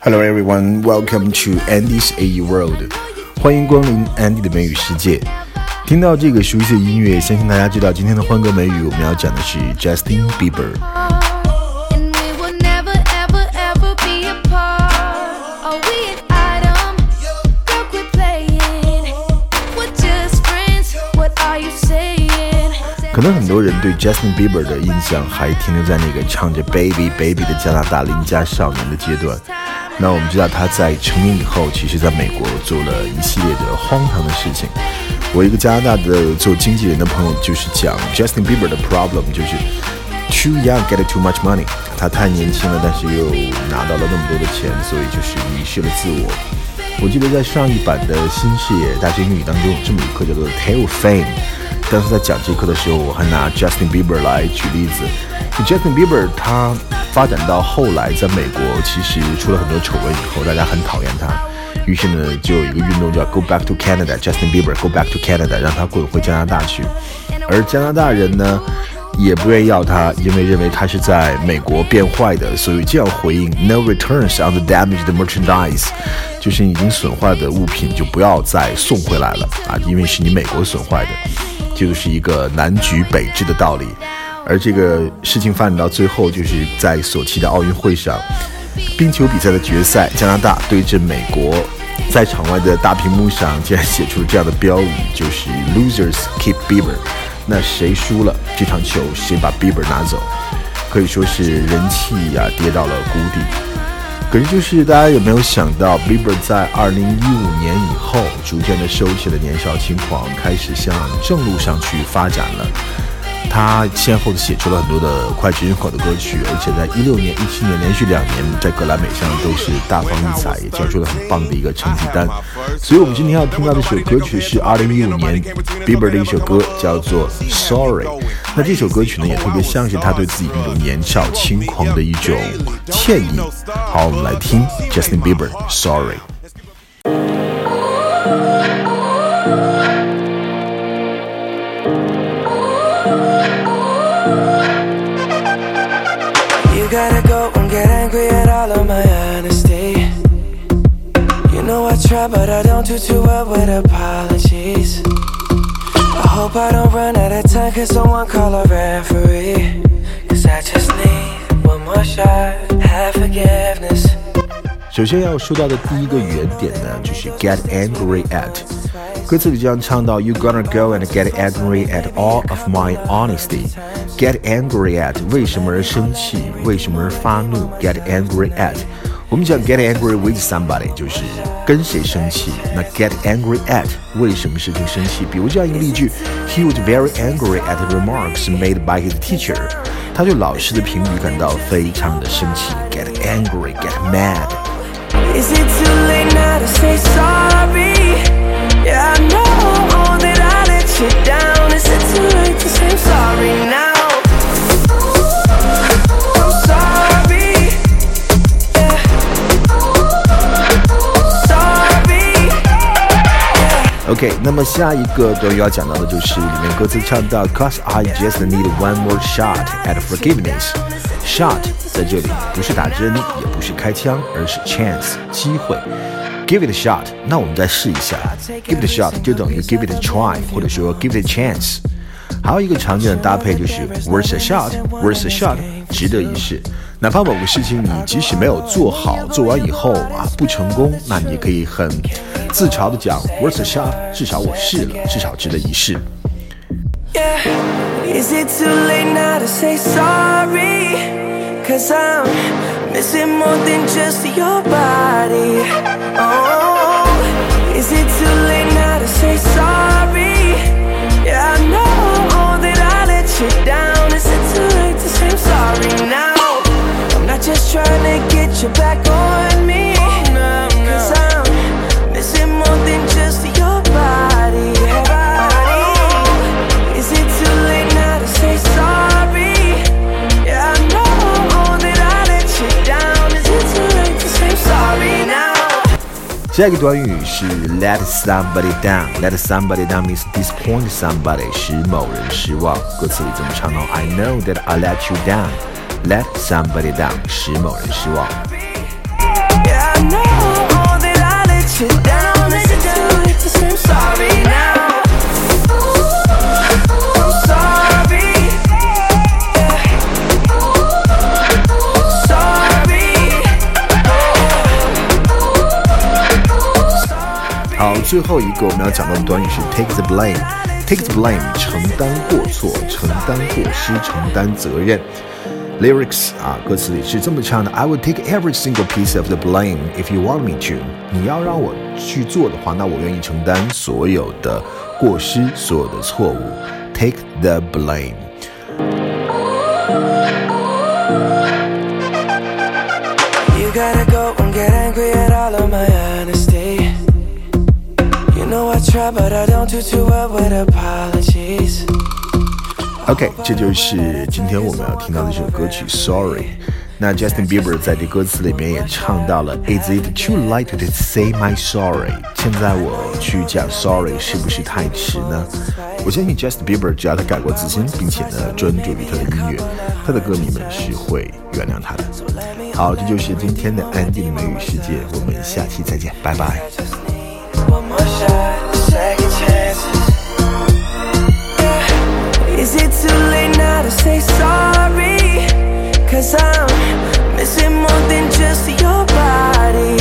Hello everyone, welcome to Andy's A World. 欢迎光临 Andy 的美语世界。听到这个熟悉的音乐，相信大家知道今天的欢歌美语我们要讲的是 Justin Bieber。 可能很多人对 Justin Bieber 的印象还停留在那个唱着 Baby Baby 的加拿大邻家少年的阶段。那我们知道他在成名以后，其实在美国做了一系列的荒唐的事情。我一个加拿大的做经纪人的朋友就是讲 Justin Bieber 的 problem 就是 too young get too much money。他太年轻了，但是又拿到了那么多的钱，所以就是迷失了自我。我记得在上一版的新视野大学英语当中有这么一课叫做 Tail Fame。当时在讲这课的时候，我还拿 Justin Bieber 来举例子。Justin Bieber 他发展到后来，在美国其实出了很多丑闻以后，大家很讨厌他。于是呢，就有一个运动叫 Go Back to Canada，Justin Bieber Go Back to Canada，让他滚回加拿大去。而加拿大人呢，也不愿意要他，因为认为他是在美国变坏的，所以这样回应 No returns on the damaged merchandise，就是已经损坏的物品就不要再送回来了啊，因为是你美国损坏的。这就是一个南橘北枳的道理。而这个事情发展到最后，就是在索契的奥运会上，冰球比赛的决赛，加拿大对阵美国，在场外的大屏幕上竟然写出了这样的标语，就是 “Losers keep Bieber”。那谁输了这场球，谁把 Bieber 拿走，可以说是人气呀跌到了谷底。可是，就是大家有没有想到，Bieber 在二零一五年以后，逐渐的收起了年少轻狂，开始向正路上去发展了。他先后的写出了很多的脍炙人口的歌曲，而且在一六年、一七年连续两年在格莱美上都是大放异彩，也交出了很棒的一个成绩单。所以，我们今天要听到的这首歌曲是二零一五年 Bieber 的一首歌，叫做 Sorry。那这首歌曲呢，也特别像是他对自己那种年少轻狂的一种歉意。好，我们来听 Justin Bieber Sorry。gotta go and get angry at all of my honesty. You know I try, but I don't do too well with apologies. I hope I don't run out of time, cause someone call a referee. Cause I just need one more shot, have forgiveness. 首先要说到的第一个原点呢，就是 get angry at。 歌词里这样唱到：You gonna go and get angry at all of my honesty。Get angry at 为什么而生气？为什么而发怒？Get angry at 我们讲 get angry with somebody 就是跟谁生气。那 get angry at 为什么事情生气？比如这样一个例句：He was very angry at the remarks made by his teacher。他对老师的评语感到非常的生气。Get angry, get mad。Is it too late now to say sorry? OK，那么下一个短语要讲到的就是里面歌词唱到，Cause I just need one more shot at forgiveness。Shot 在这里不是打针，也不是开枪，而是 chance 机会。Give it a shot，那我们再试一下。Give it a shot 就等于 give it a try，或者说 give it a chance。还有一个常见的搭配就是 worth a shot，worth a shot，值得一试。哪怕某个事情你即使没有做好，做完以后啊不成功，那你可以很自嘲的讲 worth a shot，至少我试了，至少值得一试。Yeah. to get you back on me. Cause I'm missing more than just your body. Oh, is it too late now to say sorry? Yeah, I know that I let you down. Is it too late to say I'm sorry now? 下一个短语是 let somebody down。let somebody down means disappoint somebody，使某人失望。歌词里这么唱哦：I know that I let you down。let somebody down，使某人失望。 好，最后一个我们要讲到的短语是 take the blame。take the blame，承担过错，承担过失，承担责任。lyrics 啊，歌词里是这么唱的：I would take every single piece of the blame if you want me to。你要让我去做的话，那我愿意承担所有的过失，所有的错误。Take the blame。 You gotta go and get angry at all of my honesty. You know I try, but I don't do too well with apologies. OK，这就是今天我们要听到的这首歌曲《Sorry》。那 Justin Bieber 在这歌词里面也唱到了 "Is it too late to say my sorry？" 现在我去讲 sorry 是不是太迟呢？我相信 Justin Bieber 只要他改过自新，并且呢专注于他的音乐，他的歌迷们是会原谅他的。好，这就是今天的安迪的美语世界，我们下期再见，拜拜。say sorry, cause I'm missing more than just your body.